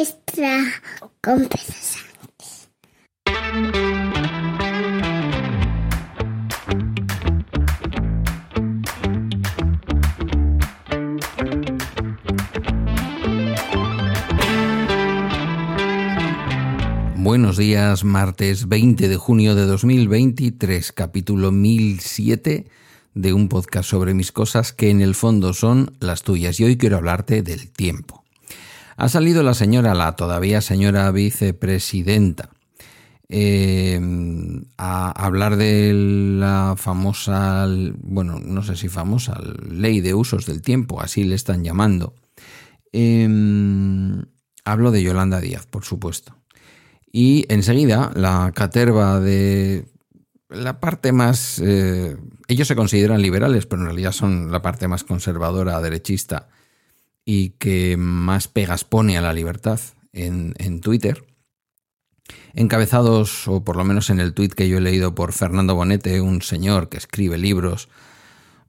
extra con Buenos días, martes 20 de junio de 2023, capítulo 1007 de un podcast sobre mis cosas que en el fondo son las tuyas y hoy quiero hablarte del tiempo. Ha salido la señora, la todavía señora vicepresidenta, eh, a hablar de la famosa, bueno, no sé si famosa, ley de usos del tiempo, así le están llamando. Em, hablo de Yolanda Díaz, por supuesto. Y enseguida la caterva de la parte más... Eh, ellos se consideran liberales, pero en realidad son la parte más conservadora, derechista y que más pegas pone a la libertad en, en Twitter. Encabezados, o por lo menos en el tuit que yo he leído por Fernando Bonete, un señor que escribe libros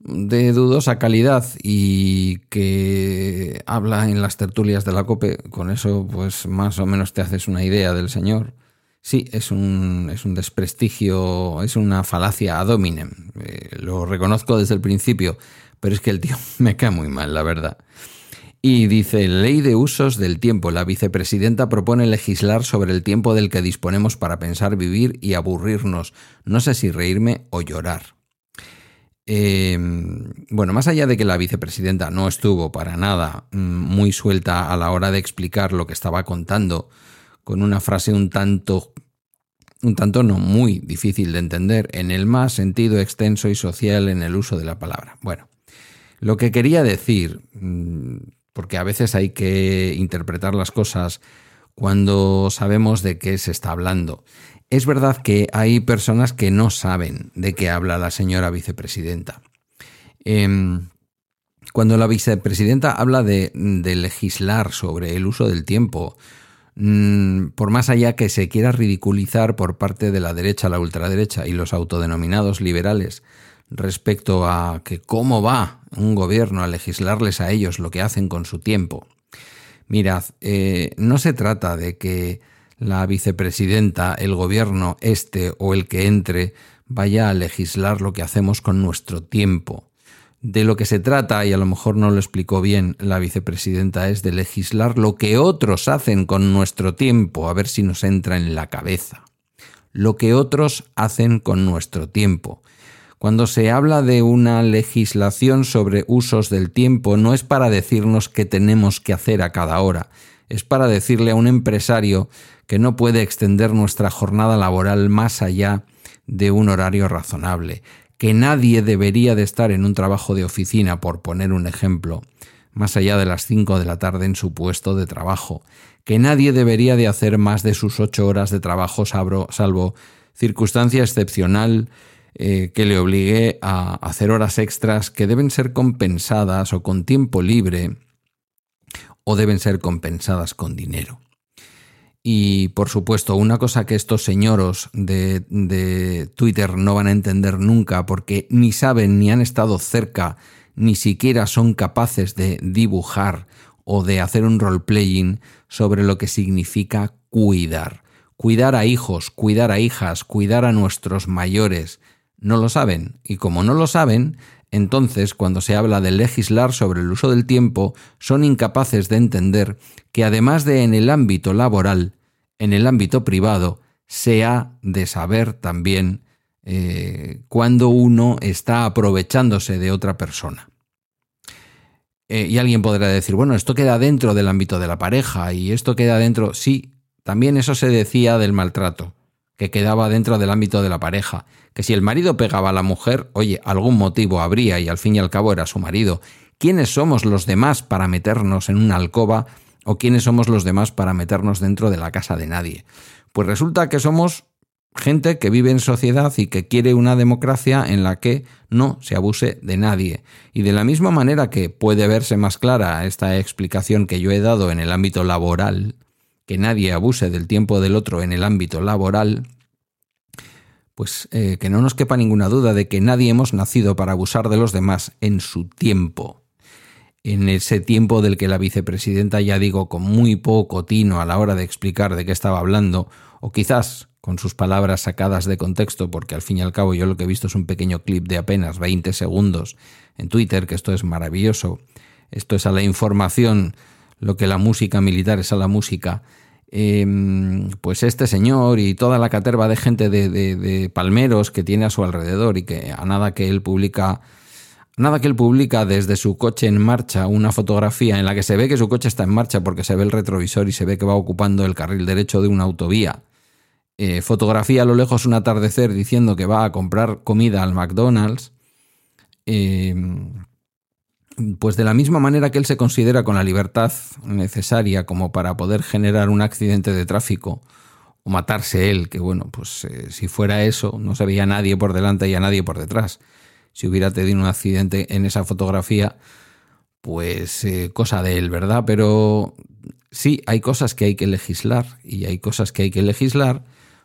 de dudosa calidad y que habla en las tertulias de la COPE, con eso pues más o menos te haces una idea del señor. Sí, es un, es un desprestigio, es una falacia ad hominem. Eh, lo reconozco desde el principio, pero es que el tío me cae muy mal, la verdad. Y dice, ley de usos del tiempo. La vicepresidenta propone legislar sobre el tiempo del que disponemos para pensar, vivir y aburrirnos. No sé si reírme o llorar. Em, bueno, más allá de que la vicepresidenta no estuvo para nada mm, muy suelta a la hora de explicar lo que estaba contando, con una frase un tanto, un tanto no muy difícil de entender, en el más sentido extenso y social en el uso de la palabra. Bueno, lo que quería decir, mm, porque a veces hay que interpretar las cosas cuando sabemos de qué se está hablando. Es verdad que hay personas que no saben de qué habla la señora vicepresidenta. Em, cuando la vicepresidenta habla de, legislar sobre el uso del tiempo, Mm, por más allá que se quiera ridiculizar por parte de la derecha, la ultraderecha y los autodenominados liberales respecto a que cómo va un gobierno a legislarles a ellos lo que hacen con su tiempo. Mirad, eh, no se trata de que la vicepresidenta, el gobierno este o el que entre, vaya a legislar lo que hacemos con nuestro tiempo. De lo que se trata, y a lo mejor no lo explicó bien la vicepresidenta, es de legislar lo que otros hacen con nuestro tiempo, a ver si nos entra en la cabeza. Lo que otros hacen con nuestro tiempo. Cuando se habla de una legislación sobre usos del tiempo, no es para decirnos qué tenemos que hacer a cada hora, es para decirle a un empresario que no puede extender nuestra jornada laboral más allá de un horario razonable, que nadie debería de estar en un trabajo de oficina, por poner un ejemplo, más allá de las 5 de la tarde en su puesto de trabajo, que nadie debería de hacer más de sus ocho horas de trabajo salvo circunstancia excepcional eh, que le obligue a hacer horas extras que deben ser compensadas o con tiempo libre o deben ser compensadas con dinero. Y por supuesto, una cosa que estos señoros de, Twitter no van a entender nunca porque ni saben ni han estado cerca, ni siquiera son capaces de dibujar o de hacer un role-playing sobre lo que significa cuidar. Cuidar a hijos, cuidar a hijas, cuidar a nuestros mayores. No lo saben. Y como no lo saben, entonces, cuando se habla de legislar sobre el uso del tiempo, son incapaces de entender que además de en el ámbito laboral, en el ámbito privado, se ha de saber también eh, cuando uno está aprovechándose de otra persona. Eh, y alguien podrá decir, bueno, esto queda dentro del ámbito de la pareja y esto queda dentro... Sí, también eso se decía del maltrato que quedaba dentro del ámbito de la pareja, que si el marido pegaba a la mujer, oye, algún motivo habría y al fin y al cabo era su marido. ¿Quiénes somos los demás para meternos en una alcoba o quiénes somos los demás para meternos dentro de la casa de nadie? Pues resulta que somos gente que vive en sociedad y que quiere una democracia en la que no se abuse de nadie. Y de la misma manera que puede verse más clara esta explicación que yo he dado en el ámbito laboral, que nadie abuse del tiempo del otro en el ámbito laboral, pues eh, que no nos quepa ninguna duda de que nadie hemos nacido para abusar de los demás en su tiempo. en ese tiempo del que la vicepresidenta, ya digo, con muy poco tino a la hora de explicar de qué estaba hablando, o quizás con sus palabras sacadas de contexto, porque al fin y al cabo yo lo que he visto es un pequeño clip de apenas 20 segundos en Twitter, que esto es maravilloso, esto es a la información, lo que la música militar es a la música, em, pues este señor y toda la caterva de gente de, de, palmeros que tiene a su alrededor y que a nada que él publica, nada que él publica desde su coche en marcha una fotografía en la que se ve que su coche está en marcha porque se ve el retrovisor y se ve que va ocupando el carril derecho de una autovía. Eh, fotografía a lo lejos un atardecer diciendo que va a comprar comida al McDonald's, eh, pues de la misma manera que él se considera con la libertad necesaria como para poder generar un accidente de tráfico o matarse él, que bueno, pues eh, si fuera eso, no se veía nadie por delante y a nadie por detrás. Si hubiera tenido un accidente en esa fotografía, pues cosa de él, ¿verdad? Pero sí, hay cosas que hay que legislar y hay cosas que hay que legislar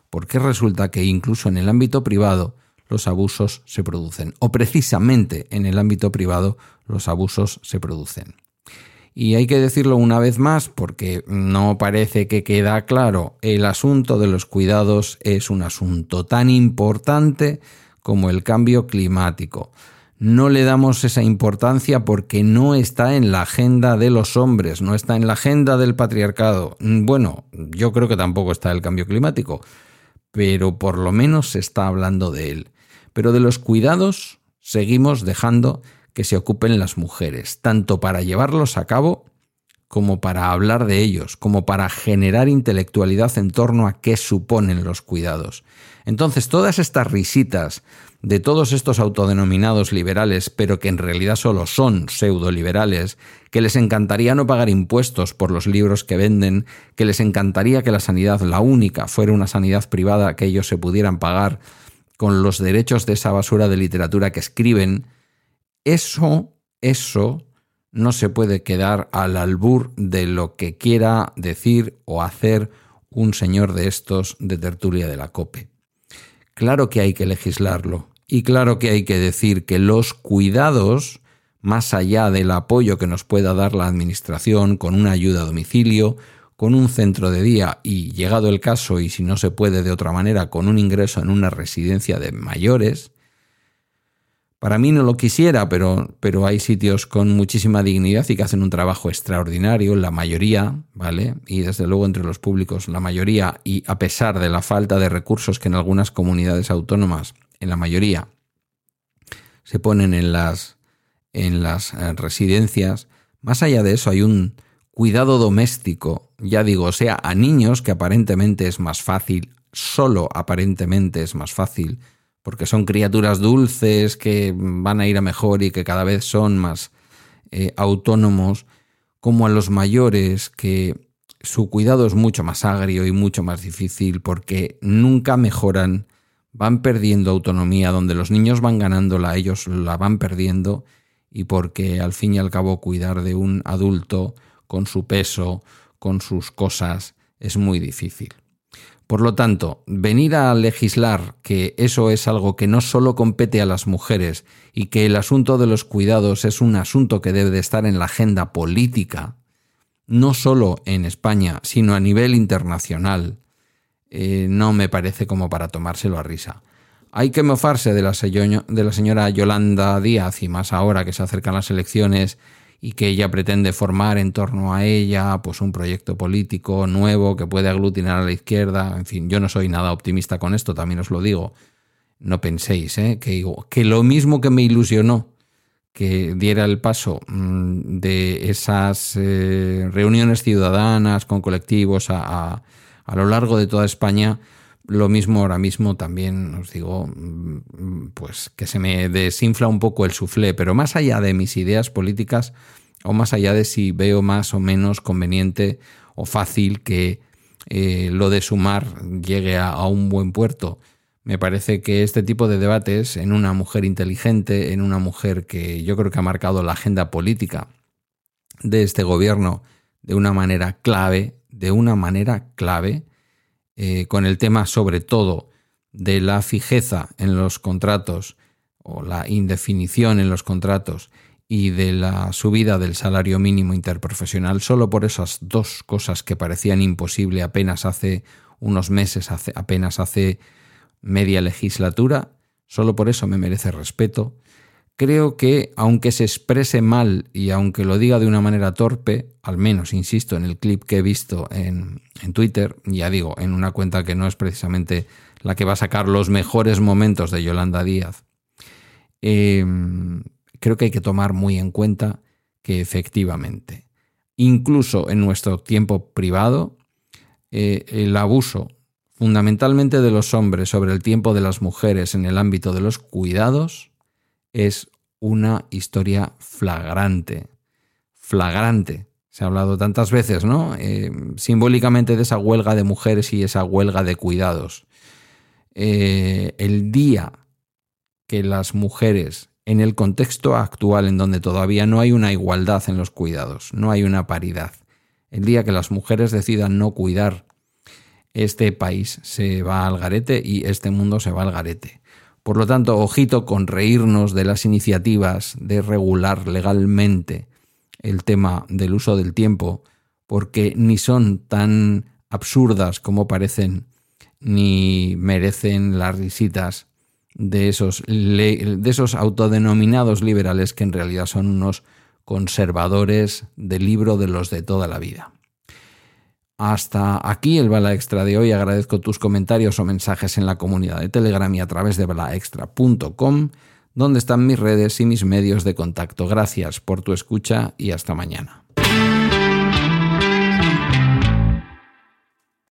porque resulta que incluso en el ámbito privado los abusos se producen, o precisamente en el ámbito privado los abusos se producen. Y hay que decirlo una vez más porque no parece que queda claro, el asunto de los cuidados es un asunto tan importante como el cambio climático. No le damos esa importancia porque no está en la agenda de los hombres, no está en la agenda del patriarcado. Bueno, yo creo que tampoco está el cambio climático, pero por lo menos se está hablando de él. Pero de los cuidados seguimos dejando que se ocupen las mujeres, tanto para llevarlos a cabo como para hablar de ellos, como para generar intelectualidad en torno a qué suponen los cuidados. Entonces, todas estas risitas de todos estos autodenominados liberales, pero que en realidad solo son pseudo-liberales, que les encantaría no pagar impuestos por los libros que venden, que les encantaría que la sanidad, la única, fuera una sanidad privada que ellos se pudieran pagar con los derechos de esa basura de literatura que escriben, eso, eso no se puede quedar al albur de lo que quiera decir o hacer un señor de estos de tertulia de la COPE. Claro que hay que legislarlo y claro que hay que decir que los cuidados, más allá del apoyo que nos pueda dar la Administración con una ayuda a domicilio, con un centro de día y, llegado el caso, y si no se puede de otra manera, con un ingreso en una residencia de mayores, para mí no lo quisiera, pero, pero hay sitios con muchísima dignidad y que hacen un trabajo extraordinario, la mayoría, ¿vale? Y desde luego entre los públicos, la mayoría, y a pesar de la falta de recursos que en algunas comunidades autónomas, en la mayoría, se ponen en las, en las eh, residencias, más allá de eso hay un cuidado doméstico, ya digo, sea, a niños que aparentemente es más fácil, solo aparentemente es más fácil, porque son criaturas dulces que van a ir a mejor y que cada vez son más eh, autónomos, como a los mayores que su cuidado es mucho más agrio y mucho más difícil porque nunca mejoran, van perdiendo autonomía, donde los niños van ganándola, ellos la van perdiendo y porque al fin y al cabo cuidar de un adulto con su peso, con sus cosas, es muy difícil. Por lo tanto, venir a legislar que eso es algo que no solo compete a las mujeres y que el asunto de los cuidados es un asunto que debe de estar en la agenda política, no solo en España, sino a nivel internacional, eh, no me parece como para tomárselo a risa. Hay que mofarse de la, de la señora Yolanda Díaz y más ahora que se acercan las elecciones y que ella pretende formar en torno a ella pues un proyecto político nuevo que puede aglutinar a la izquierda. En fin, yo no soy nada optimista con esto, también os lo digo. No penséis ¿eh? que, que lo mismo que me ilusionó que diera el paso mm, de esas eh, reuniones ciudadanas con colectivos a, a, lo largo de toda España, lo mismo ahora mismo también os digo, mm, pues que se me desinfla un poco el suflé, pero más allá de mis ideas políticas o más allá de si veo más o menos conveniente o fácil que eh, lo de sumar llegue a, un buen puerto. Me parece que este tipo de debates en una mujer inteligente, en una mujer que yo creo que ha marcado la agenda política de este gobierno de una manera clave, de una manera clave, eh, con el tema sobre todo de la fijeza en los contratos o la indefinición en los contratos y de la subida del salario mínimo interprofesional, solo por esas dos cosas que parecían imposible apenas hace unos meses, apenas hace media legislatura, solo por eso me merece respeto. Creo que, aunque se exprese mal y aunque lo diga de una manera torpe, al menos, insisto, en el clip que he visto en, Twitter, ya digo, en una cuenta que no es precisamente la que va a sacar los mejores momentos de Yolanda Díaz, eh, creo que hay que tomar muy en cuenta que efectivamente, incluso en nuestro tiempo privado, eh, el abuso fundamentalmente de los hombres sobre el tiempo de las mujeres en el ámbito de los cuidados es una historia flagrante. Flagrante. Se ha hablado tantas veces, ¿no? Eh, simbólicamente de esa huelga de mujeres y esa huelga de cuidados. Eh, el día que las mujeres en el contexto actual en donde todavía no hay una igualdad en los cuidados, no hay una paridad. El día que las mujeres decidan no cuidar, este país se va al garete y este mundo se va al garete. Por lo tanto, ojito con reírnos de las iniciativas de regular legalmente el tema del uso del tiempo, porque ni son tan absurdas como parecen, ni merecen las risitas de esos, de esos autodenominados liberales que en realidad son unos conservadores del libro de los de toda la vida. Hasta aquí el Bala Extra de hoy. Agradezco tus comentarios o mensajes en la comunidad de Telegram y a través de balaextra.com, donde están mis redes y mis medios de contacto. Gracias por tu escucha y hasta mañana.